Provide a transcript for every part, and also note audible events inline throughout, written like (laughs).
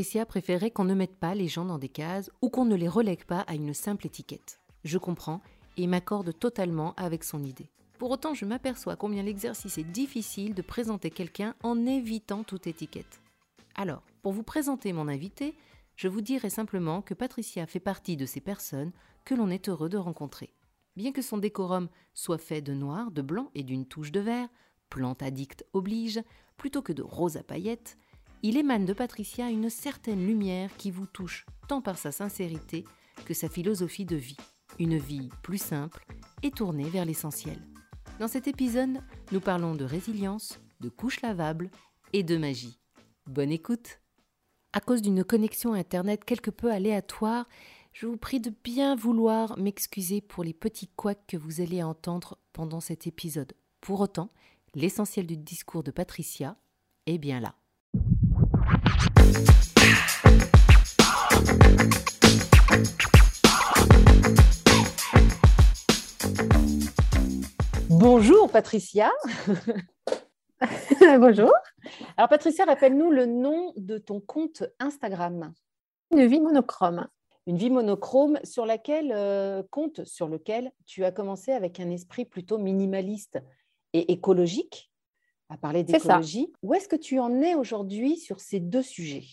Patricia préférait qu'on ne mette pas les gens dans des cases ou qu'on ne les relègue pas à une simple étiquette. Je comprends et m'accorde totalement avec son idée. Pour autant, je m'aperçois combien l'exercice est difficile de présenter quelqu'un en évitant toute étiquette. Alors, pour vous présenter mon invité, je vous dirai simplement que Patricia fait partie de ces personnes que l'on est heureux de rencontrer. Bien que son décorum soit fait de noir, de blanc et d'une touche de vert, plante addict oblige, plutôt que de rose à paillettes, il émane de Patricia une certaine lumière qui vous touche tant par sa sincérité que sa philosophie de vie. Une vie plus simple et tournée vers l'essentiel. Dans cet épisode, nous parlons de résilience, de couches lavables et de magie. Bonne écoute À cause d'une connexion Internet quelque peu aléatoire, je vous prie de bien vouloir m'excuser pour les petits couacs que vous allez entendre pendant cet épisode. Pour autant, l'essentiel du discours de Patricia est bien là. Bonjour Patricia. (laughs) Bonjour. Alors Patricia, rappelle-nous le nom de ton compte Instagram. Une vie monochrome. Une vie monochrome sur laquelle euh, compte sur lequel tu as commencé avec un esprit plutôt minimaliste et écologique à parler d'écologie. Où est-ce que tu en es aujourd'hui sur ces deux sujets?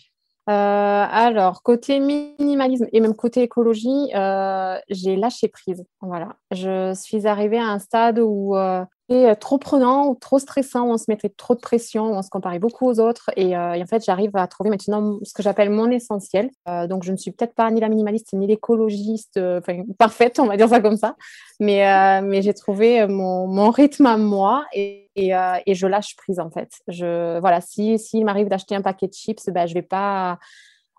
Alors, côté minimalisme et même côté écologie, euh, j'ai lâché prise. Voilà. Je suis arrivée à un stade où euh, trop prenant ou trop stressant, on se mettait trop de pression, on se comparait beaucoup aux autres. Et, en fait, j'arrive à trouver maintenant ce que j'appelle mon essentiel. donc, je ne suis peut-être pas ni la minimaliste ni l'écologiste parfaite, on va dire ça comme ça. Mais, j'ai trouvé mon, rythme à moi et, je lâche prise en fait. Voilà, si s'il m'arrive d'acheter un paquet de chips, ben, je vais pas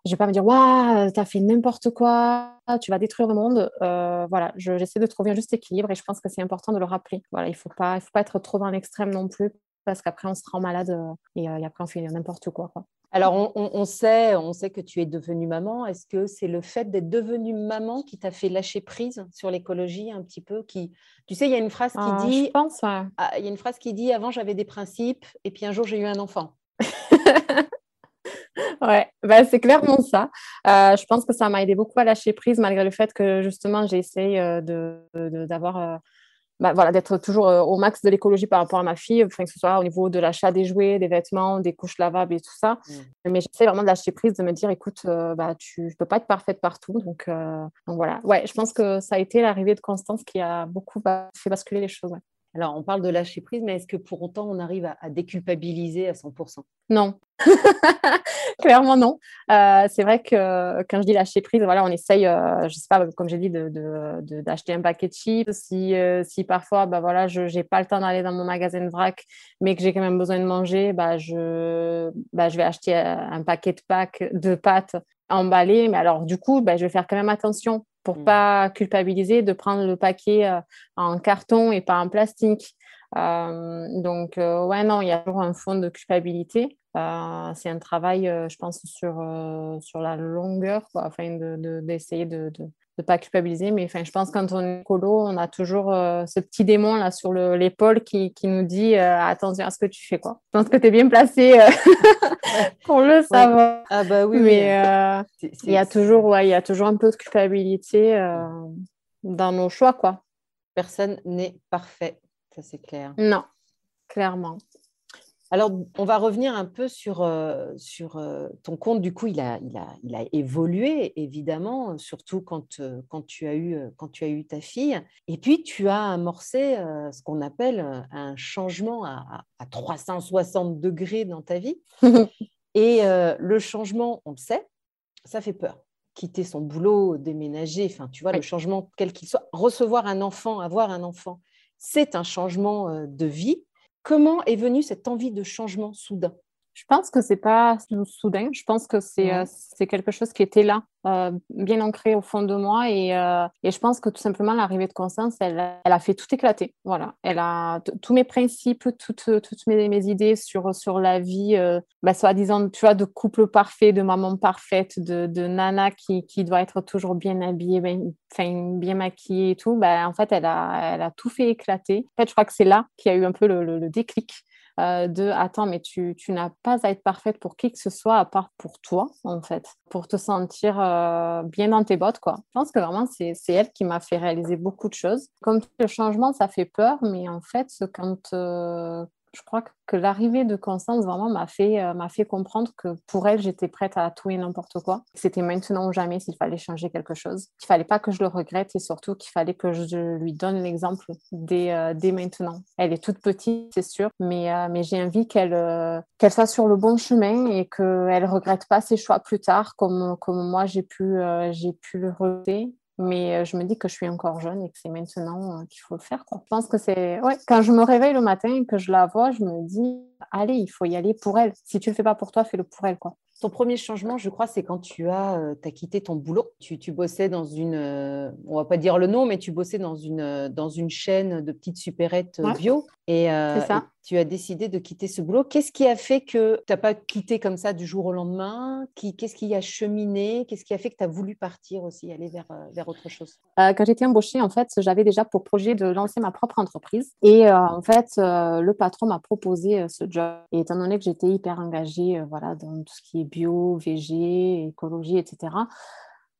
je vais pas me dire waouh t'as fait n'importe quoi tu vas détruire le monde euh, voilà j'essaie de trouver un juste équilibre et je pense que c'est important de le rappeler voilà il faut pas il faut pas être trop dans l'extrême non plus parce qu'après on se rend malade euh, et, après on fait n'importe quoi, Alors, on, sait, on sait que tu es devenue maman. Est-ce que c'est le fait d'être devenue maman qui t'a fait lâcher prise sur l'écologie un petit peu qui... Tu sais, il y a une phrase qui ah, dit... Je pense, ah, Il y a une phrase qui dit, avant, j'avais des principes, et puis un jour, j'ai eu un enfant. (laughs) ouais, bah, c'est clairement ça. Euh, je pense que ça m'a aidé beaucoup à lâcher prise, malgré le fait que justement, j'ai essayé euh, de, d'avoir, euh, bah, voilà, d'être toujours au max de l'écologie par rapport à ma fille, enfin, que ce soit au niveau de l'achat des jouets, des vêtements, des couches lavables et tout ça. Mm. Mais j'essaie vraiment de lâcher prise, de me dire, écoute, bah, tu ne peux pas être parfaite partout. Donc, donc, voilà, ouais, je pense que ça a été l'arrivée de Constance qui a beaucoup fait basculer les choses. Alors, on parle de lâcher prise, mais est-ce que pour autant on arrive à, déculpabiliser à 100% Non, (laughs) clairement non. Euh, c'est vrai que quand je dis lâcher prise, voilà, on essaye, euh, je sais pas, comme j'ai dit, d'acheter un paquet de chips. Si, euh, parfois, bah, je n'ai pas le temps d'aller dans mon magasin de vrac, mais que j'ai quand même besoin de manger, bah, je, bah, je vais acheter un paquet de pâtes emballées. Mais alors, du coup, je vais faire quand même attention pour mm. pas culpabiliser de prendre le paquet euh, en carton et pas en plastique. Euh, donc, euh, ouais, non, il y a toujours un fond de culpabilité. c'est un travail, je pense, sur, sur la longueur, afin d'essayer de, de pas culpabiliser. Mais enfin, je pense quand on est écolo, on a toujours euh, ce petit démon là sur l'épaule qui, qui, nous dit euh, attention à ce que tu fais. Quoi. Je pense que tu es bien placé euh, (laughs) pour le savoir. Ah bah oui. Mais il y a toujours, ouais, il y a toujours un peu de culpabilité dans nos choix, quoi. Personne n'est parfait, ça c'est clair. Non, clairement. Alors, on va revenir un peu sur, euh, sur euh, ton compte. Du coup, il a, il a, il a évolué, évidemment, surtout quand, euh, quand, tu as eu, quand tu as eu ta fille. Et puis, tu as amorcé ce qu'on appelle un changement à, à, 360 degrés dans ta vie. (laughs) Et le changement, on le sait, ça fait peur. Quitter son boulot, déménager, enfin, tu vois, le changement, quel qu'il soit, recevoir un enfant, avoir un enfant, c'est un changement de vie Comment est venue cette envie de changement soudain? Je pense que c'est pas soudain. Je pense que c'est c'est quelque chose qui était là, bien ancré au fond de moi. Et, et je pense que tout simplement, l'arrivée de Constance, elle, elle, a fait tout éclater. Voilà. Elle a tous mes principes, toutes, toutes mes, mes, idées sur, sur la vie, bah, soi-disant, tu vois, de couple parfait, de maman parfaite, de, de nana qui, qui, doit être toujours bien habillée, bien, bien maquillée et tout. Bah, en fait, elle a, elle a tout fait éclater. En fait, je crois que c'est là qu'il y a eu un peu le, le, déclic. Euh, de attends, mais tu, tu n'as pas à être parfaite pour qui que ce soit à part pour toi, en fait, pour te sentir euh, bien dans tes bottes, quoi. Je pense que vraiment, c'est elle qui m'a fait réaliser beaucoup de choses. Comme le changement, ça fait peur, mais en fait, quand, euh, je crois que l'arrivée de Constance vraiment m'a fait, euh, fait comprendre que pour elle, j'étais prête à tout et n'importe quoi. C'était maintenant ou jamais s'il fallait changer quelque chose. Qu'il fallait pas que je le regrette et surtout qu'il fallait que je lui donne l'exemple dès, euh, dès maintenant. Elle est toute petite, c'est sûr, mais, euh, mais j'ai envie qu'elle qu'elle soit sur le bon chemin et qu'elle regrette pas ses choix plus tard comme, comme moi j'ai pu, j'ai pu le regretter mais euh, je me dis que je suis encore jeune et que c'est maintenant euh, qu'il faut le faire. Je pense que c'est. Quand je me réveille le matin et que je la vois, je me dis allez, il faut y aller pour elle. Si tu le fais pas pour toi, fais-le pour elle. Ton premier changement, je crois, c'est quand tu as, euh, as quitté ton boulot. Tu, tu bossais dans une, euh, on va pas dire le nom, mais tu bossais dans une, euh, dans une chaîne de petites supérettes bio. Et, ça. tu as décidé de quitter ce boulot. Qu'est-ce qui a fait que tu n'as pas quitté comme ça du jour au lendemain? Qu'est-ce qui a cheminé? Qu'est-ce qui a fait que tu as voulu partir aussi, aller vers, vers autre chose? Quand j'étais embauchée, en fait, j'avais déjà pour projet de lancer ma propre entreprise. Et en fait, le patron m'a proposé ce job. Et étant donné que j'étais hyper engagée voilà, dans tout ce qui est bio, végé, écologie, etc.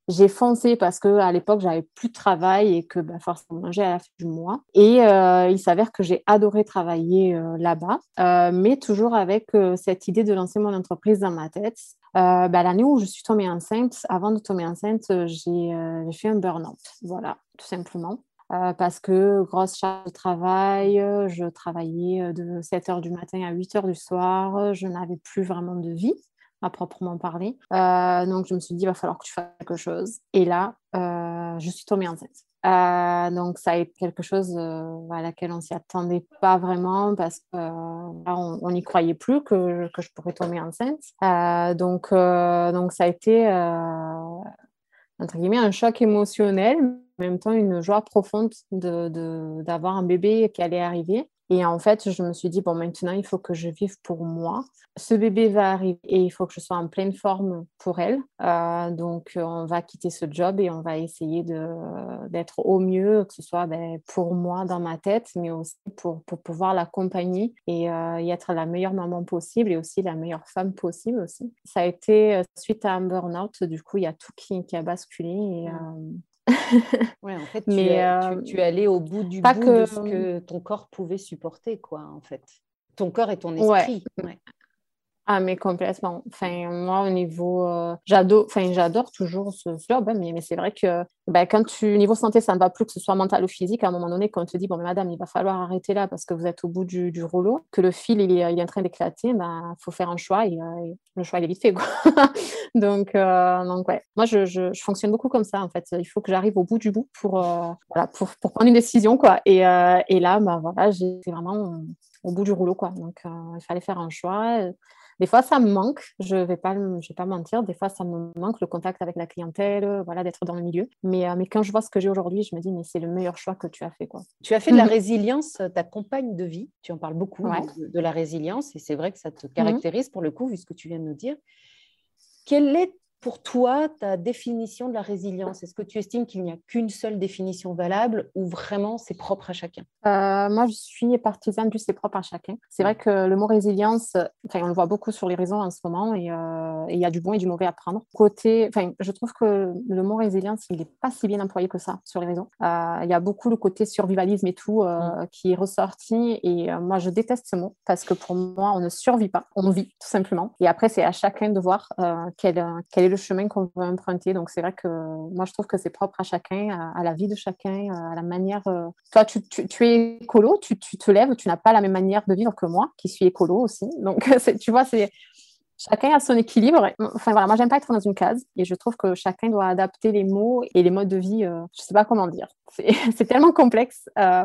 J'ai foncé parce que à l'époque j'avais plus de travail et que bah, forcément j'ai à la fin du mois. Et euh, il s'avère que j'ai adoré travailler euh, là-bas, euh, mais toujours avec cette idée de lancer mon entreprise dans ma tête. Bah, l'année où je suis tombée enceinte, avant de tomber enceinte, j'ai fait un burn-out, voilà, tout simplement. Parce que grosse charge de travail, je travaillais de 7 heures du matin à 8 heures du soir, je n'avais plus vraiment de vie à proprement parler. Euh, donc je me suis dit, il va falloir que tu fasses quelque chose. Et là, euh, je suis tombée enceinte. donc ça a été quelque chose à laquelle on s'y attendait pas vraiment parce qu'on n'y croyait plus que, je pourrais tomber enceinte. donc, donc ça a été entre guillemets un choc émotionnel en même temps une joie profonde d'avoir de, d'avoir un bébé qui allait arriver. Et en fait, je me suis dit, bon, maintenant, il faut que je vive pour moi. Ce bébé va arriver et il faut que je sois en pleine forme pour elle. Euh, donc, on va quitter ce job et on va essayer d'être au mieux, que ce soit ben, pour moi dans ma tête, mais aussi pour, pour pouvoir l'accompagner et, euh, y être la meilleure maman possible et aussi la meilleure femme possible aussi. Ça a été euh, suite à un burn-out, du coup, il y a tout qui, qui a basculé et, (laughs) ouais, en fait, tu, es, euh, tu, allé au bout du bout de ce que ton corps pouvait supporter, quoi, en fait. Ton corps et ton esprit. Ouais. Ah, mais complètement. Enfin, moi, au niveau. Euh, j'adore, enfin, j'adore toujours ce job, hein, mais, mais c'est vrai que ben, quand tu. Niveau santé, ça ne va plus, que ce soit mental ou physique, à un moment donné, quand on te dit, bon, mais madame, il va falloir arrêter là parce que vous êtes au bout du, du rouleau, que le fil, il est, il est en train d'éclater, il ben, faut faire un choix et euh, le choix, il est vite fait, quoi. (laughs) donc, euh, donc, ouais. Moi, je, je, fonctionne beaucoup comme ça, en fait. Il faut que j'arrive au bout du bout pour, voilà, pour, pour, prendre une décision, quoi. Et, et là, ben, voilà, j'étais vraiment au bout du rouleau, quoi. Donc, il fallait faire un choix. Des fois, ça me manque, je ne vais, pas, je vais pas mentir, des fois, ça me manque le contact avec la clientèle, voilà, d'être dans le milieu. Mais, euh, mais quand je vois ce que j'ai aujourd'hui, je me dis, mais c'est le meilleur choix que tu as fait. Quoi. Tu as fait de la (laughs) résilience ta compagne de vie, tu en parles beaucoup de, la résilience, et c'est vrai que ça te caractérise pour le coup, vu ce que tu viens de nous dire. Quelle est pour toi ta définition de la résilience? Est-ce que tu estimes qu'il n'y a qu'une seule définition valable ou vraiment c'est propre à chacun? Euh, Moi, je suis partisane du c'est propre à chacun. C'est vrai que le mot résilience, on le voit beaucoup sur les réseaux en ce moment euh, et il y a du bon et du mauvais à prendre. Côté, je trouve que le mot résilience, il n'est pas si bien employé que ça sur les réseaux. Euh, il y a beaucoup le côté survivalisme et tout mm. qui est ressorti et moi, je déteste ce mot parce que pour moi, on ne survit pas, on vit tout simplement. Et après, c'est à chacun de voir quel, le chemin qu'on veut emprunter. Donc, c'est vrai que moi, je trouve que c'est propre à chacun, à, la vie de chacun, à la manière. Euh, toi, tu, tu, es écolo, tu, tu, te lèves, tu n'as pas la même manière de vivre que moi, qui suis écolo aussi. Donc, (laughs) tu vois, c'est. Chacun a son équilibre. Enfin voilà, moi j'aime pas être dans une case et je trouve que chacun doit adapter les mots et les modes de vie. Je je sais pas comment dire. (laughs) C'est tellement complexe. Euh.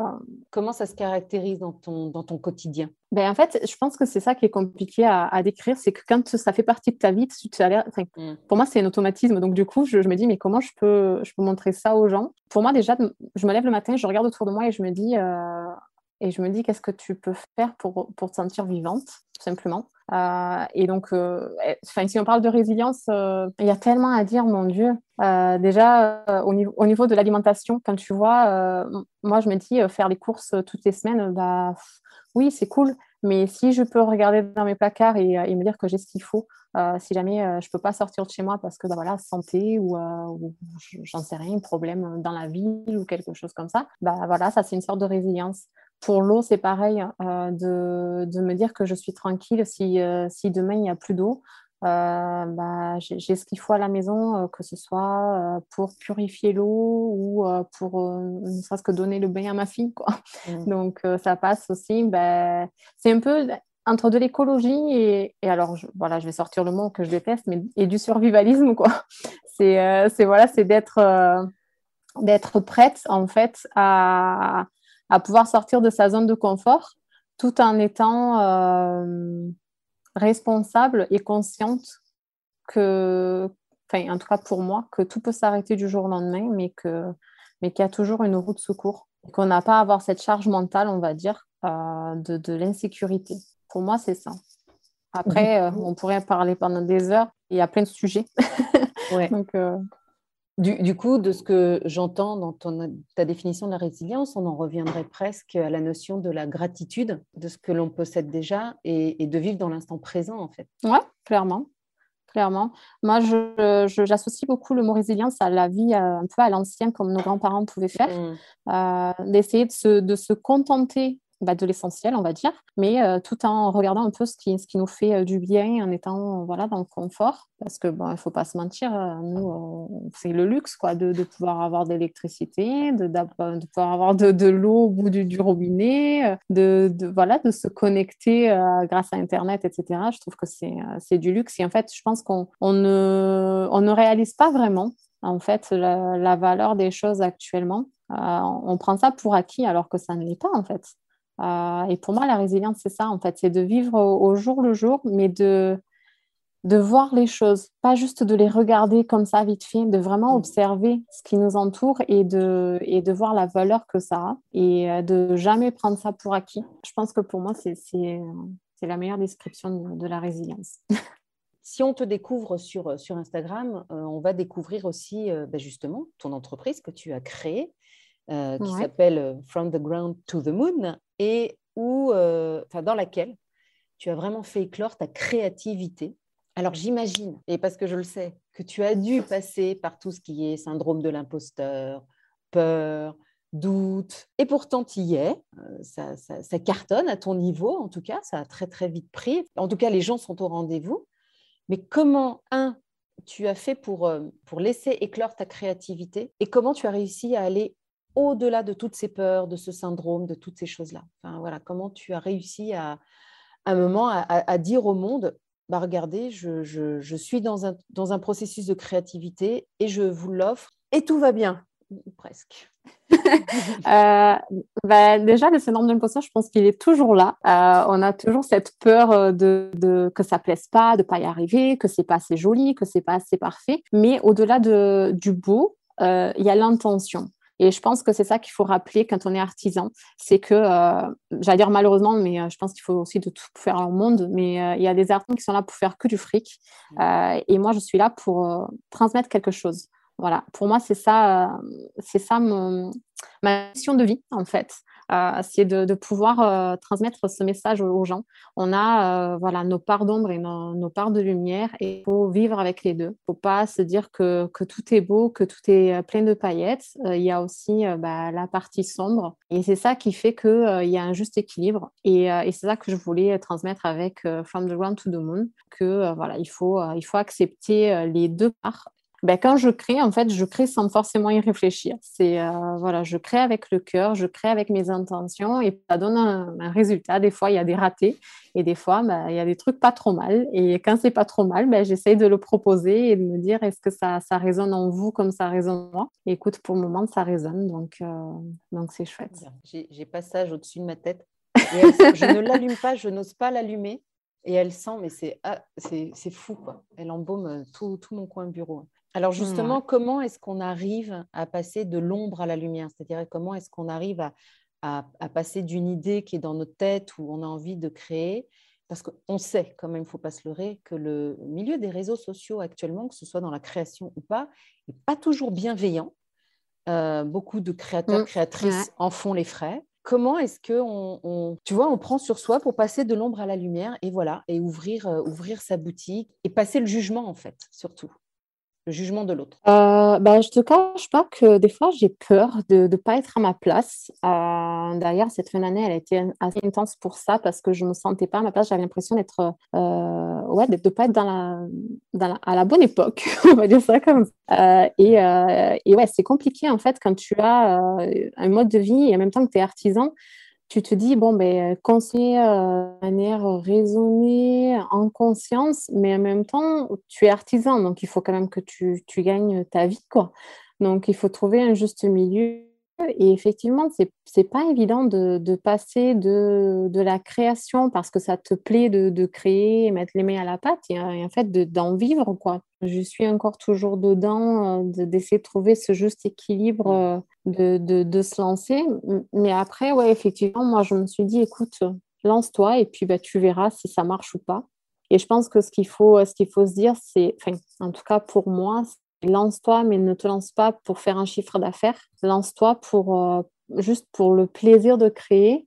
Comment ça se caractérise dans ton, dans ton quotidien? Ben, En fait, je pense que c'est ça qui est compliqué à, décrire. C'est que quand ça fait partie de ta vie, tu mmh. pour moi, c'est un automatisme. Donc, du coup, je, me dis, mais comment je peux, je peux montrer ça aux gens? Pour moi, déjà, je me lève le matin, je regarde autour de moi et je me dis, euh, et je me dis qu'est-ce que tu peux faire pour, pour te sentir vivante, tout simplement? Euh, et donc, euh, si on parle de résilience, euh, il y a tellement à dire, mon Dieu. déjà, au niveau, au, niveau, de l'alimentation, quand tu vois, moi, je me dis, faire les courses toutes les semaines, bah, oui, c'est cool. Mais si je peux regarder dans mes placards et, et me dire que j'ai ce qu'il faut, si jamais je ne peux pas sortir de chez moi parce que bah, voilà, santé ou, ou j'en sais rien, problème dans la ville ou quelque chose comme ça, bah, voilà, ça c'est une sorte de résilience. Pour l'eau, c'est pareil, euh, de, de, me dire que je suis tranquille si, euh, si demain il n'y a plus d'eau. Euh, bah, j'ai ce qu'il faut à la maison, que ce soit pour purifier l'eau ou pour ne serait-ce que donner le bain à ma fille. Quoi. Mmh. Donc ça passe aussi. Bah, c'est un peu entre de l'écologie et, et, alors je, voilà, je vais sortir le mot que je déteste, mais et du survivalisme. (laughs) C'est voilà, c'est d'être d'être prête en fait à, à pouvoir sortir de sa zone de confort tout en étant euh, responsable et consciente que, enfin, en tout cas pour moi, que tout peut s'arrêter du jour au lendemain, mais que mais qu'il y a toujours une route de secours, qu'on n'a pas à avoir cette charge mentale, on va dire, euh, de, de l'insécurité. Pour moi, c'est ça. Après, euh, on pourrait parler pendant des heures. Il y a plein de sujets. Ouais. (laughs) Donc, du, coup, de ce que j'entends dans ta définition de la résilience, on en reviendrait presque à la notion de la gratitude de ce que l'on possède déjà et, de vivre dans l'instant présent, en fait. Oui, clairement. Clairement. Moi, j'associe beaucoup le mot résilience à la vie euh, un peu à l'ancien, comme nos grands-parents pouvaient faire, mmh. euh, d'essayer de de se contenter bah, de l'essentiel, on va dire, mais euh, tout en regardant un peu ce qui, ce qui nous fait euh, du bien, en étant voilà, dans le confort. Parce que bon, ne faut pas se mentir, euh, nous, c'est le luxe quoi, de, de pouvoir avoir de l'électricité, de, de, pouvoir avoir de, de l'eau au bout du, du robinet, de, de, voilà, de se connecter grâce à Internet, etc. Je trouve que c'est du luxe. Et en fait, je pense qu'on on ne, on ne réalise pas vraiment en fait la valeur des choses actuellement. on prend ça pour acquis alors que ça ne l'est pas en fait. Euh, et pour moi, la résilience, c'est ça, en fait, c'est de vivre au, jour le jour, mais de, de voir les choses, pas juste de les regarder comme ça vite fait, de vraiment mm. observer ce qui nous entoure et de, et de voir la valeur que ça a et euh, de jamais prendre ça pour acquis. Je pense que pour moi, c'est la meilleure description de, la résilience. (laughs) si on te découvre sur, sur Instagram, euh, on va découvrir aussi ben justement ton entreprise que tu as créée. Qui s'appelle From the Ground to the Moon et où, euh, dans laquelle tu as vraiment fait éclore ta créativité. Alors j'imagine, et parce que je le sais, que tu as dû passer par tout ce qui est syndrome de l'imposteur, peur, doute, et pourtant tu y es, euh, ça, ça, cartonne à ton niveau, en tout cas, ça a très très vite pris. En tout cas, les gens sont au rendez-vous. Mais comment, un, tu as fait pour, euh, pour laisser éclore ta créativité et comment tu as réussi à aller au-delà de toutes ces peurs, de ce syndrome, de toutes ces choses-là voilà, Comment tu as réussi à, un moment à, dire au monde, bah, regardez, je, suis dans un, dans un, processus de créativité et je vous l'offre et tout va bien, presque. (laughs) euh, bah, déjà, le syndrome d'imposteur, je pense qu'il est toujours là. Euh, on a toujours cette peur euh, de, de, que ça plaise pas, de pas y arriver, que c'est pas assez joli, que c'est pas assez parfait. Mais au-delà de, du beau, il y a l'intention. Et je pense que c'est ça qu'il faut rappeler quand on est artisan, c'est que, euh, j'allais dire malheureusement, mais euh, je pense qu'il faut aussi de tout faire au monde, mais euh, il y a des artisans qui sont là pour faire que du fric. Mmh. et moi, je suis là pour transmettre quelque chose. Voilà, pour moi, c'est ça, c'est ça mon, ma mission de vie, en fait c'est de, pouvoir euh, transmettre ce message aux, gens. On a euh, voilà, nos parts d'ombre et nos, parts de lumière et il faut vivre avec les deux. Il ne faut pas se dire que, que, tout est beau, que tout est euh, plein de paillettes. il y a aussi bah, la partie sombre et c'est ça qui fait qu'il y a un juste équilibre. Et, c'est ça que je voulais transmettre avec From the Ground to the Moon, que voilà, il faut, il faut accepter les deux parts ben, quand je crée, en fait, je crée sans forcément y réfléchir. C'est euh, voilà, je crée avec le cœur, je crée avec mes intentions et ça donne un, résultat. Des fois, il y a des ratés et des fois, ben, il y a des trucs pas trop mal. Et quand c'est pas trop mal, ben, j'essaye de le proposer et de me dire est-ce que ça, ça résonne en vous comme ça résonne en moi? Écoute, pour le moment, ça résonne, donc euh, donc c'est chouette. J'ai passage au-dessus de ma tête. je ne l'allume pas, je n'ose pas l'allumer. Et elle sent, mais c'est ah, fou, quoi. Elle embaume tout, tout mon coin bureau. Alors justement, comment est-ce qu'on arrive à passer de l'ombre à la lumière? C'est-à-dire comment est-ce qu'on arrive à, passer d'une idée qui est dans notre tête où on a envie de créer? Parce qu'on sait, quand même, il ne faut pas se leurrer, que le milieu des réseaux sociaux actuellement, que ce soit dans la création ou pas, n'est pas toujours bienveillant. Euh, beaucoup de créateurs, mmh, créatrices en font les frais. Comment est-ce que on, tu vois, on prend sur soi pour passer de l'ombre à la lumière et voilà, et ouvrir, euh, ouvrir sa boutique et passer le jugement en fait, surtout le jugement de l'autre euh, bah, Je te cache pas que des fois, j'ai peur de ne pas être à ma place. Euh, D'ailleurs, cette fin d'année, elle a été assez intense pour ça parce que je ne me sentais pas à ma place. J'avais l'impression d'être, euh, ouais, de ne pas être dans la, à la bonne époque, (laughs) on va dire ça comme ça. Euh, et, euh, et, ouais, c'est compliqué en fait quand tu as un mode de vie et en même temps que tu es artisan tu te dis, bon, ben, conseiller euh, de manière raisonnée, en conscience, mais en même temps, tu es artisan, donc il faut quand même que tu, tu gagnes ta vie, quoi. Donc, il faut trouver un juste milieu. Et effectivement, c'est n'est pas évident de, de passer de, de, la création parce que ça te plaît de, de créer et mettre les mains à la pâte et, en fait d'en vivre, quoi. Je suis encore toujours dedans, euh, d'essayer de trouver ce juste équilibre euh, de, de, de, se lancer. Mais après, ouais, effectivement, moi, je me suis dit, écoute, lance-toi et puis bah, tu verras si ça marche ou pas. Et je pense que ce qu'il faut, ce qu'il faut se dire, c'est, en tout cas pour moi, lance-toi, mais ne te lance pas pour faire un chiffre d'affaires. Lance-toi pour euh, juste pour le plaisir de créer.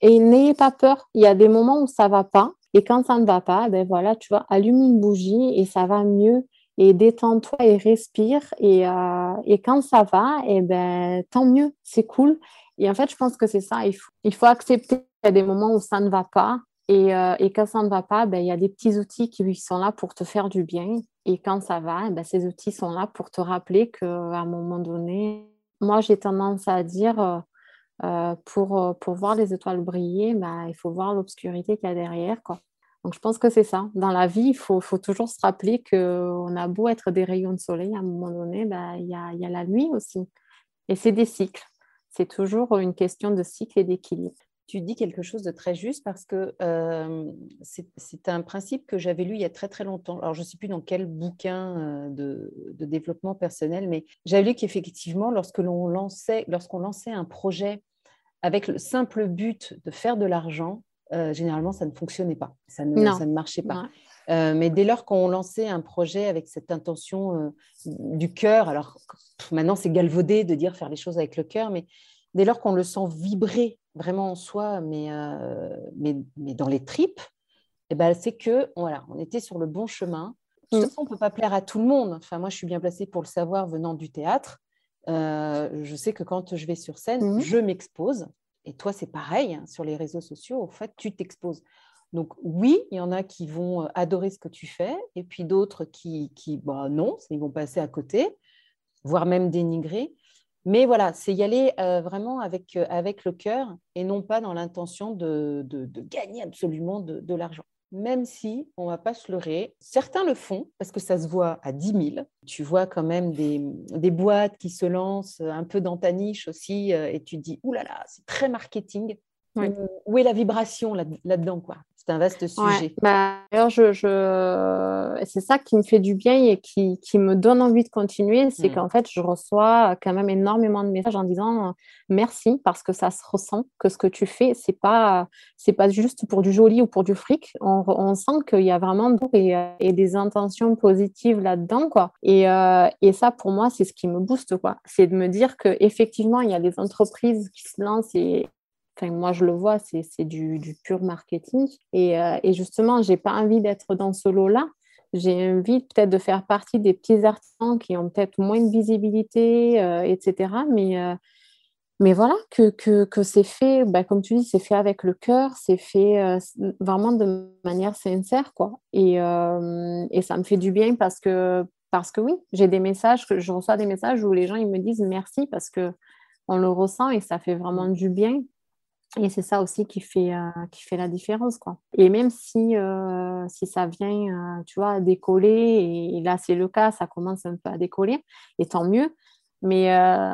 Et n'ayez pas peur. Il y a des moments où ça va pas. Et quand ça ne va pas, ben voilà, tu vois, allume une bougie et ça va mieux et détends-toi et respire. Et, euh, et, quand ça va, et eh ben, tant mieux, c'est cool. Et en fait, je pense que c'est ça. Il faut, il faut accepter qu'il y a des moments où ça ne va pas. Et, euh, et quand ça ne va pas, ben, il y a des petits outils qui sont là pour te faire du bien. Et quand ça va, ben, ces outils sont là pour te rappeler qu'à un moment donné, moi, j'ai tendance à dire, euh, pour, pour voir les étoiles briller, ben, il faut voir l'obscurité qu'il y a derrière. Quoi. Donc, je pense que c'est ça. Dans la vie, il faut, toujours se rappeler qu'on a beau être des rayons de soleil, à un moment donné, bah, il y, a, y a la nuit aussi. Et c'est des cycles. C'est toujours une question de cycle et d'équilibre. Tu dis quelque chose de très juste parce que euh, c'est un principe que j'avais lu il y a très très longtemps. Alors je ne sais plus dans quel bouquin de, de développement personnel, mais j'avais lu qu'effectivement, lorsque l'on lançait, lorsqu'on lançait un projet avec le simple but de faire de l'argent, euh, généralement, ça ne fonctionnait pas, ça ne, ça ne marchait pas. Euh, mais dès lors qu'on lançait un projet avec cette intention euh, du cœur, alors maintenant c'est galvaudé de dire faire les choses avec le cœur, mais dès lors qu'on le sent vibrer vraiment en soi, mais, mais, mais, dans les tripes, eh ben, c'est que voilà, on était sur le bon chemin. De toute façon, on ne peut pas plaire à tout le monde. Enfin, moi, je suis bien placée pour le savoir venant du théâtre. je sais que quand je vais sur scène, mm. je m'expose. Et toi, c'est pareil, hein, sur les réseaux sociaux, en fait, tu t'exposes. Donc oui, il y en a qui vont euh, adorer ce que tu fais, et puis d'autres qui, qui bah, non, ils vont passer à côté, voire même dénigrer. Mais voilà, c'est y aller euh, vraiment avec, euh, avec le cœur et non pas dans l'intention de, gagner absolument de, l'argent même si on va pas se leurrer. Certains le font parce que ça se voit à 10 000. Tu vois quand même des, boîtes qui se lancent un peu dans ta niche aussi euh, et tu te dis, oulala, c'est très marketing. Où est la vibration là-dedans quoi? C'est un vaste sujet. Bah, d'ailleurs, je, je... c'est ça qui me fait du bien et qui, qui me donne envie de continuer, c'est mm. qu'en fait, je reçois quand même énormément de messages en disant merci parce que ça se ressent que ce que tu fais, c'est pas c'est pas juste pour du joli ou pour du fric. On, on sent qu'il y a vraiment et, et, des intentions positives là-dedans, quoi. Et, euh, et ça, pour moi, c'est ce qui me booste, quoi. C'est de me dire que effectivement, il y a des entreprises qui se lancent et, moi, je le vois, c'est du, du, pur marketing. Et, euh, justement, je n'ai pas envie d'être dans ce lot-là. J'ai envie peut-être de faire partie des petits artisans qui ont peut-être moins de visibilité, euh, etc. Mais, euh, mais voilà, que, que, que c'est fait, bah, comme tu dis, c'est fait avec le cœur, c'est fait vraiment de manière sincère. Quoi. Et, et ça me fait du bien parce que Parce que oui, j'ai des messages, je reçois des messages où les gens ils me disent merci parce que on le ressent et ça fait vraiment du bien. Et c'est ça aussi qui fait, euh, qui fait la différence. Quoi. Et même si, euh, si ça vient, euh, tu vois, à décoller, et, là c'est le cas, ça commence un peu à décoller, et tant mieux. Mais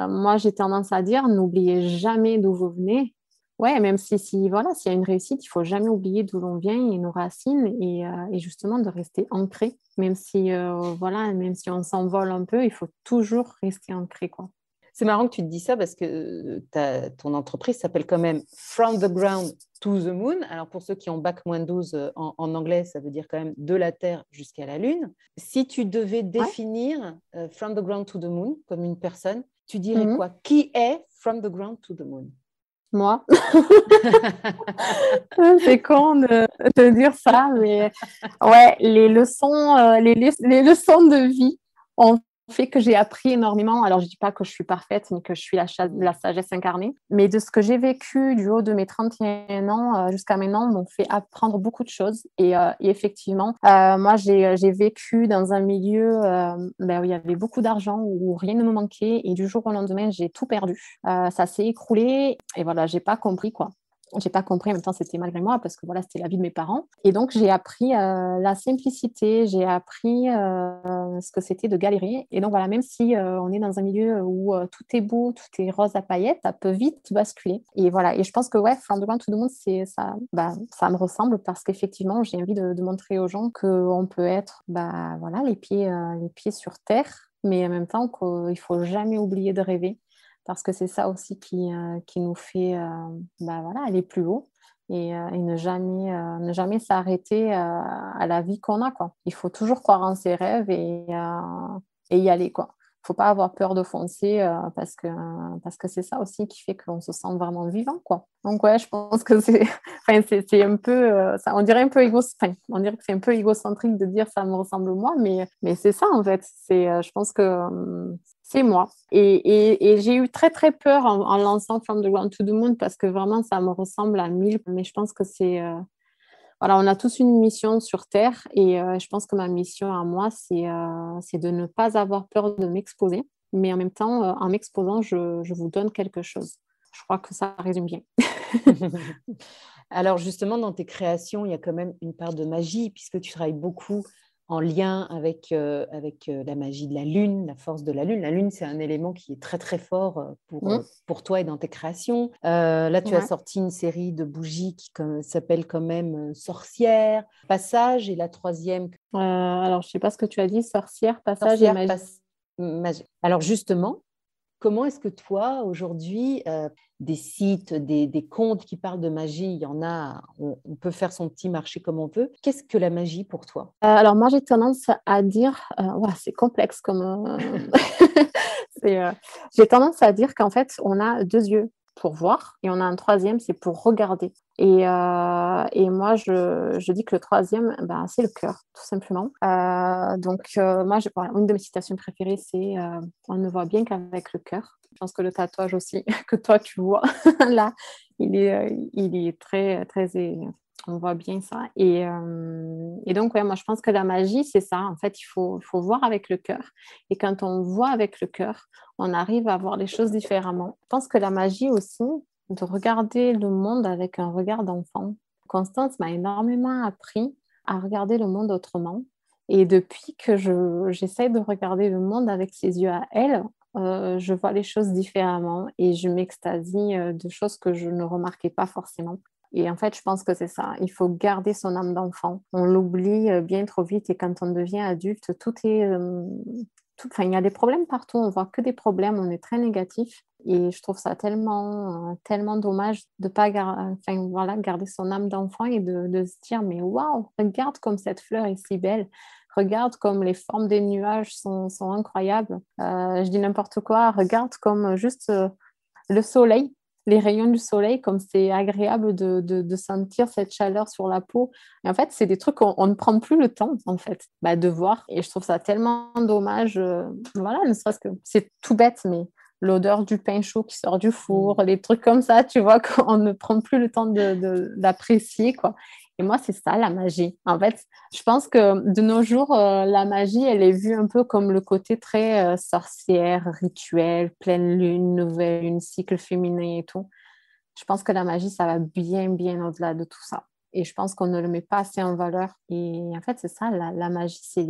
moi j'ai tendance à dire, n'oubliez jamais d'où vous venez. Ouais, même si, si voilà, s'il y a une réussite, il faut jamais oublier d'où l'on vient et nos racines et, et, justement de rester ancré. Même si, voilà, même si on s'envole un peu, il faut toujours rester ancré. Quoi. C'est marrant que tu te dis ça parce que ton entreprise s'appelle quand même From the Ground to the Moon. Alors pour ceux qui ont bac moins 12 euh, en, anglais, ça veut dire quand même de la Terre jusqu'à la Lune. Si tu devais définir euh, From the Ground to the Moon comme une personne, tu dirais mhm. quoi? Qui est From the Ground to the Moon? Moi. (laughs) c'est con de, de, dire ça, mais ouais, les leçons, euh, les, les, leçons de vie ont fait que j'ai appris énormément. Alors, je ne dis pas que je suis parfaite, ni que je suis la, la sagesse incarnée, mais de ce que j'ai vécu du haut de mes 31 ans euh, jusqu'à maintenant m'ont fait apprendre beaucoup de choses. Et, euh, effectivement, euh, moi, j'ai vécu dans un milieu ben, où il y avait beaucoup d'argent, où rien ne me manquait, et du jour au lendemain, j'ai tout perdu. ça s'est écroulé, et voilà, j'ai pas compris quoi j'ai pas compris, en même temps c'était malgré moi parce que voilà c'était la vie de mes parents. Et donc j'ai appris euh, la simplicité, j'ai appris euh, ce que c'était de galérer. Et donc voilà, même si euh, on est dans un milieu où tout est beau, tout est rose à paillettes, ça peut vite basculer. Et voilà, et je pense que ouais, the Ground tout le monde, c'est ça, bah, ça me ressemble parce qu'effectivement j'ai envie de, montrer aux gens qu'on peut être, bah voilà, les pieds, les pieds sur terre, mais en même temps qu'il faut jamais oublier de rêver parce que c'est ça aussi qui, euh, qui nous fait euh, bah, voilà, aller plus haut et, euh, ne jamais, ne jamais s'arrêter à la vie qu'on a. Quoi. Il faut toujours croire en ses rêves et, et y aller. Quoi faut pas avoir peur de foncer parce que parce que c'est ça aussi qui fait qu'on se sent vraiment vivant quoi donc ouais je pense que c'est (laughs) enfin c'est un peu ça on dirait un peu égo on dirait que c'est un peu égocentrique de dire ça me ressemble moi mais mais c'est ça en fait c'est je pense que c'est moi. Et, j'ai eu très très peur en, lançant From the Ground to the Moon parce que vraiment ça me ressemble à mille. Mais je pense que c'est. Euh, voilà, on a tous une mission sur Terre et euh, je pense que ma mission à moi, euh, c'est de ne pas avoir peur de m'exposer. Mais en même temps, en m'exposant, je, je vous donne quelque chose. Je crois que ça résume bien. (laughs) Alors justement, dans tes créations, il y a quand même une part de magie puisque tu travailles beaucoup en lien avec, euh, avec euh, la magie de la lune, la force de la lune. La lune, c'est un élément qui est très très fort euh, pour, mmh. pour toi et dans tes créations. là, tu as sorti une série de bougies qui s'appelle quand même Sorcière, Passage et la troisième. alors, je ne sais pas ce que tu as dit, Sorcière, Passage et magie. Alors justement, Comment est-ce que toi, aujourd'hui, euh, des sites, des, comptes qui parlent de magie, il y en a, on, peut faire son petit marché comme on peut. Qu'est-ce que la magie pour toi? Euh, Alors moi, j'ai tendance à dire, euh, c'est complexe comme... (laughs) j'ai tendance à dire qu'en fait, on a deux yeux pour voir et on a un troisième, c'est pour regarder. Et, euh, et moi, je, je, dis que le troisième, ben, c'est le cœur, tout simplement. Euh, donc, euh, moi, une de mes citations préférées, c'est On ne voit bien qu'avec le cœur. Je pense que le tatouage aussi, (laughs) que toi, tu vois, (laughs) là, il est, il est très, très on voit bien ça. Et, euh, et donc, ouais, moi, je pense que la magie, c'est ça. En fait, il faut, faut voir avec le cœur. Et quand on voit avec le cœur, on arrive à voir les choses différemment. Je pense que la magie aussi, de regarder le monde avec un regard d'enfant. Constance m'a énormément appris à regarder le monde autrement. Et depuis que j'essaie de regarder le monde avec ses yeux à elle, euh, je vois les choses différemment et je m'extasie euh, de choses que je ne remarquais pas forcément. Et en fait, je pense que c'est ça. Il faut garder son âme d'enfant. On l'oublie euh, bien trop vite et quand on devient adulte, tout est... Euh, enfin, il y a des problèmes partout. On voit que des problèmes. On est très négatif. Et je trouve ça tellement, euh, tellement dommage de pas enfin, voilà, garder son âme d'enfant et de, se dire, mais waouh, regarde comme cette fleur est si belle. Regarde comme les formes des nuages sont incroyables. je dis n'importe quoi. Regarde comme juste le soleil les rayons du soleil, comme c'est agréable de, de, sentir cette chaleur sur la peau. Et en fait, c'est des trucs qu'on ne prend plus le temps, en fait, bah, de voir. Et je trouve ça tellement dommage. Euh, voilà, ne serait-ce que c'est tout bête, mais l'odeur du pain chaud qui sort du four, les mm. trucs comme ça, tu vois, (laughs) qu'on ne prend plus le temps d'apprécier, quoi. Et moi, c'est ça la magie. En fait, je pense que de nos jours, euh, la magie, elle est vue un peu comme le côté très euh, sorcière, rituel, pleine lune, nouvelle lune, cycle féminin et tout. Je pense que la magie, ça va bien, bien au-delà de tout ça. Et je pense qu'on ne le met pas assez en valeur. Et en fait, c'est ça, la, magie, c'est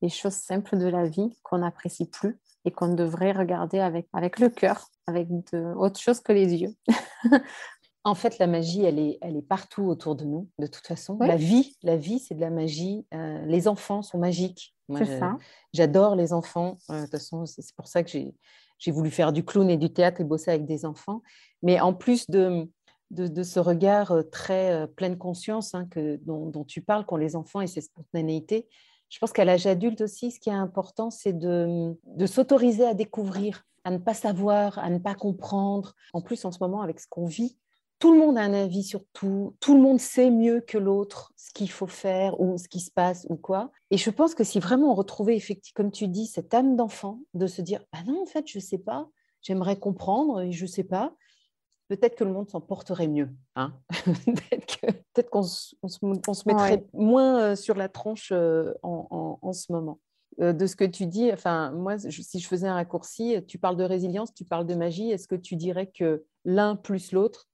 les, choses simples de la vie qu'on n'apprécie plus et qu'on devrait regarder avec, avec le cœur, avec autre chose que les yeux. (laughs) En fait, la magie, elle est, elle est partout autour de nous, de toute façon. La vie, la vie, c'est de la magie. Euh, les enfants sont magiques. C'est ça. J'adore les enfants. Euh, de toute façon, c'est pour ça que j'ai voulu faire du clown et du théâtre et bosser avec des enfants. Mais en plus de, de, ce regard euh, très pleine conscience hein, que, dont, tu parles, qu'ont les enfants et ces spontanéités, je pense qu'à l'âge adulte aussi, ce qui est important, c'est de, de s'autoriser à découvrir, à ne pas savoir, à ne pas comprendre. En plus, en ce moment, avec ce qu'on vit, tout le monde a un avis sur tout, tout le monde sait mieux que l'autre ce qu'il faut faire ou ce qui se passe ou quoi. Et je pense que si vraiment on retrouvait, effectivement, comme tu dis, cette âme d'enfant, de se dire, ah non, en fait, je ne sais pas, j'aimerais comprendre et je ne sais pas, peut-être que le monde s'en porterait mieux. Hein (laughs) peut-être qu'on se, mettrait moins euh, sur la tranche euh, en, ce moment. Euh, de ce que tu dis, enfin, moi, si je faisais un raccourci, tu parles de résilience, tu parles de magie, est-ce que tu dirais que l'un plus l'autre,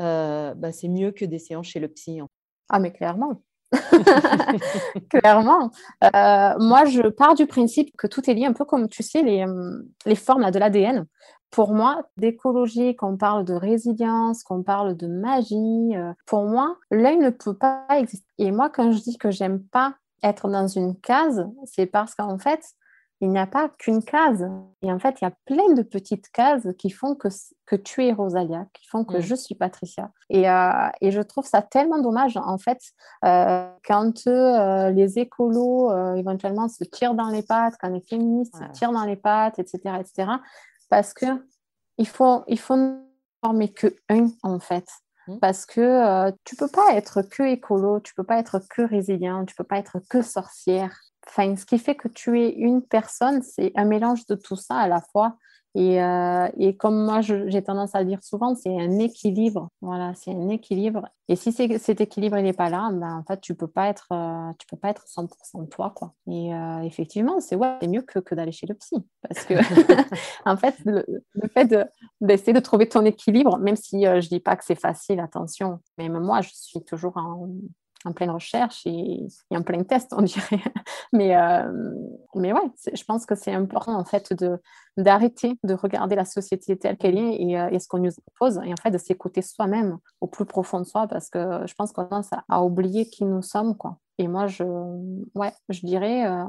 euh, bah, c'est mieux que des séances chez le psy. Ah, mais clairement. (laughs) clairement. Euh, moi, je pars du principe que tout est lié, un peu comme, tu sais, les, euh, les formes de l'ADN. Pour moi, d'écologie, qu'on parle de résilience, qu'on parle de magie, pour moi, l'œil ne peut pas exister. Et moi, quand je dis que j'aime pas être dans une case, c'est parce qu'en fait, il n'y a pas qu'une case. Et en fait, il y a plein de petites cases qui font que, que tu es Rosalia, qui font que mm. je suis Patricia. Et, euh, et, je trouve ça tellement dommage, en fait, euh, quand euh, les écolos éventuellement se tirent dans les pattes, quand les féministes se tirent dans les pattes, etc., etc., parce que il faut, il faut former que un, en fait. Mm. Parce que tu peux pas être que écolo, tu peux pas être que résilient, tu peux pas être que sorcière Enfin, ce qui fait que tu es une personne, c'est un mélange de tout ça à la fois. Et, euh, et comme moi, j'ai tendance à le dire souvent, c'est un équilibre. Voilà, c'est un équilibre. Et si cet équilibre n'est pas là, ben, en fait, tu peux pas être, euh, tu peux pas être 100% toi, quoi. Et euh, effectivement, c'est ouais, mieux que, que d'aller chez le psy, parce que (laughs) (laughs) en fait, le, le fait d'essayer de, trouver ton équilibre, même si je dis pas que c'est facile, attention. Même moi, je suis toujours en en pleine recherche et, en plein test, on (laughs) dirait. mais, euh, mais ouais, je pense que c'est important en fait d'arrêter de regarder la société telle qu'elle est et, euh, ce qu'on nous impose et en fait de s'écouter soi-même au plus profond de soi parce que je pense qu'on a oublier qui nous sommes. Quoi. Et moi, je, ouais, je dirais, euh,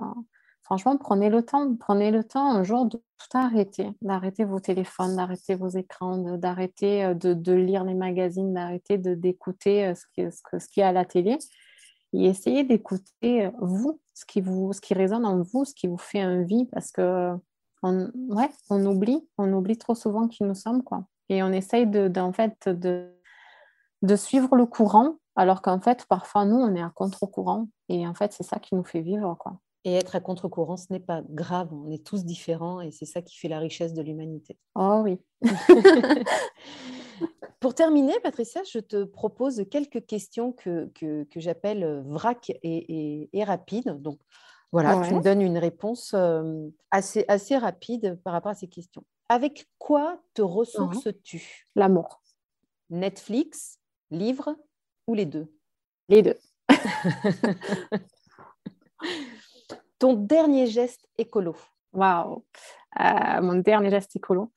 franchement, prenez le temps, prenez le temps un jour de tout arrêter, d'arrêter vos téléphones, d'arrêter vos écrans, d'arrêter euh, de, lire les magazines, d'arrêter d'écouter euh, ce qu'il ce qui y a à la télé et essayer d'écouter euh, vous, ce qui, vous, ce qui résonne en vous, ce qui vous fait envie parce que on, ouais, on oublie, on oublie trop souvent qui nous sommes quoi. Et on essaye de, fait de, de suivre le courant alors qu'en fait parfois nous on est à contre-courant et en fait c'est ça qui nous fait vivre quoi. Et être à contre-courant, ce n'est pas grave, on est tous différents et c'est ça qui fait la richesse de l'humanité. Oh oui. (laughs) Pour terminer, Patricia, je te propose quelques questions que, que, j'appelle euh, vrac et, et, rapides. Donc voilà, tu me donnes une réponse euh, assez, assez rapide par rapport à ces questions. Avec quoi te ressources-tu? L'amour. Netflix, livre ou les deux? Les deux. (laughs) Ton dernier geste écolo. Waouh, euh, mon dernier geste écolo.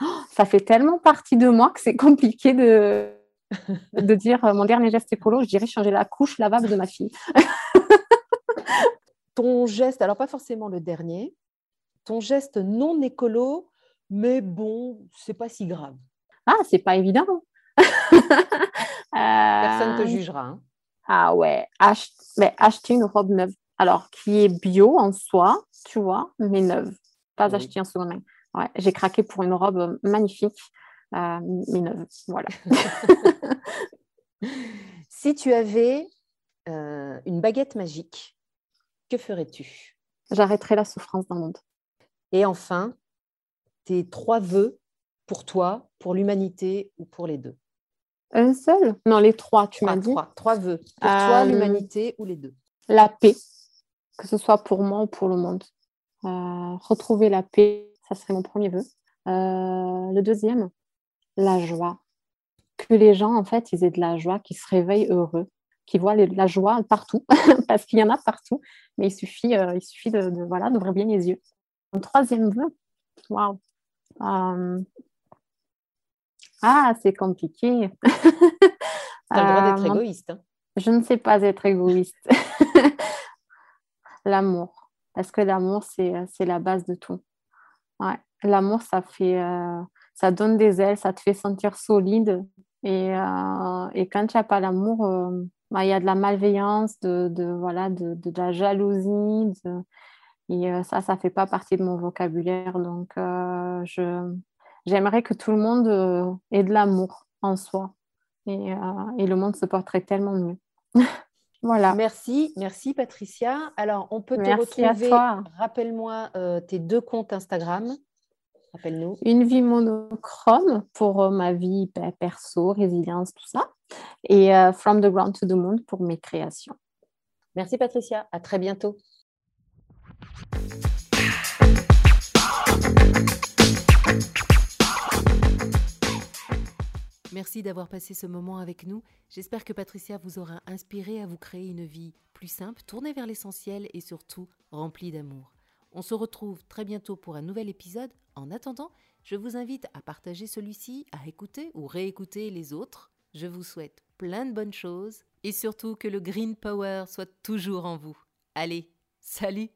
Oh, ça fait tellement partie de moi que c'est compliqué de, (laughs) de dire euh, mon dernier geste écolo. Je dirais changer la couche lavable de ma fille. (laughs) ton geste, alors pas forcément le dernier, ton geste non écolo, mais bon, c'est pas si grave. Ah, c'est pas évident. (laughs) Personne ne te euh, jugera. Hein. Ah ouais, mais acheter une robe neuve alors qui est bio en soi, tu vois, mais neuve, pas oui. achetée en seconde main. Ouais, j'ai craqué pour une robe magnifique, euh, mais neuve, voilà. (laughs) si tu avais euh, une baguette magique, que ferais-tu? J'arrêterais la souffrance dans le monde. Et enfin, tes trois vœux pour toi, pour l'humanité ou pour les deux? Un seul? Non, les trois, tu m'as dit. Trois, trois vœux. Pour toi, Euh, l'humanité ou les deux? La paix, que ce soit pour moi ou pour le monde. Euh, retrouver la paix, ça serait mon premier vœu. Euh, le deuxième, la joie. Que les gens, en fait, ils aient de la joie, qu'ils se réveillent heureux, qu'ils voient les- la joie partout, (laughs) parce qu'il y en a partout, mais il suffit, euh, il suffit de, de, voilà, d'ouvrir bien les yeux. Mon troisième vœu, waouh. Ah, c'est compliqué. (laughs) Tu as le droit d'être égoïste. hein. je ne sais pas être égoïste. (laughs) L'amour. Parce que l'amour, c'est, euh, la base de tout. L'amour, ça fait, euh, ça donne des ailes, ça te fait sentir solide. Et, euh, et quand tu n'as pas l'amour, bah, il y a de la malveillance, de, de, voilà, de, de la jalousie. Et ça, ça ne fait pas partie de mon vocabulaire. Donc, je, j'aimerais que tout le monde ait de l'amour en soi. Et, et le monde se porterait tellement mieux. (laughs) voilà. Merci, merci Patricia. Alors, on peut te Merci à retrouver. toi. Rappelle-moi euh, tes deux comptes Instagram. Rappelle-nous. Une vie monochrome pour euh, ma vie ben, perso, résilience, tout ça. Et euh, From the Ground to the Moon pour mes créations. Merci Patricia. À très bientôt. D'avoir passé ce moment avec nous. J'espère que Patricia vous aura inspiré à vous créer une vie plus simple, tournée vers l'essentiel et surtout remplie d'amour. On se retrouve très bientôt pour un nouvel épisode. En attendant, je vous invite à partager celui-ci, à écouter ou réécouter les autres. Je vous souhaite plein de bonnes choses et surtout que le Green Power soit toujours en vous. Allez, salut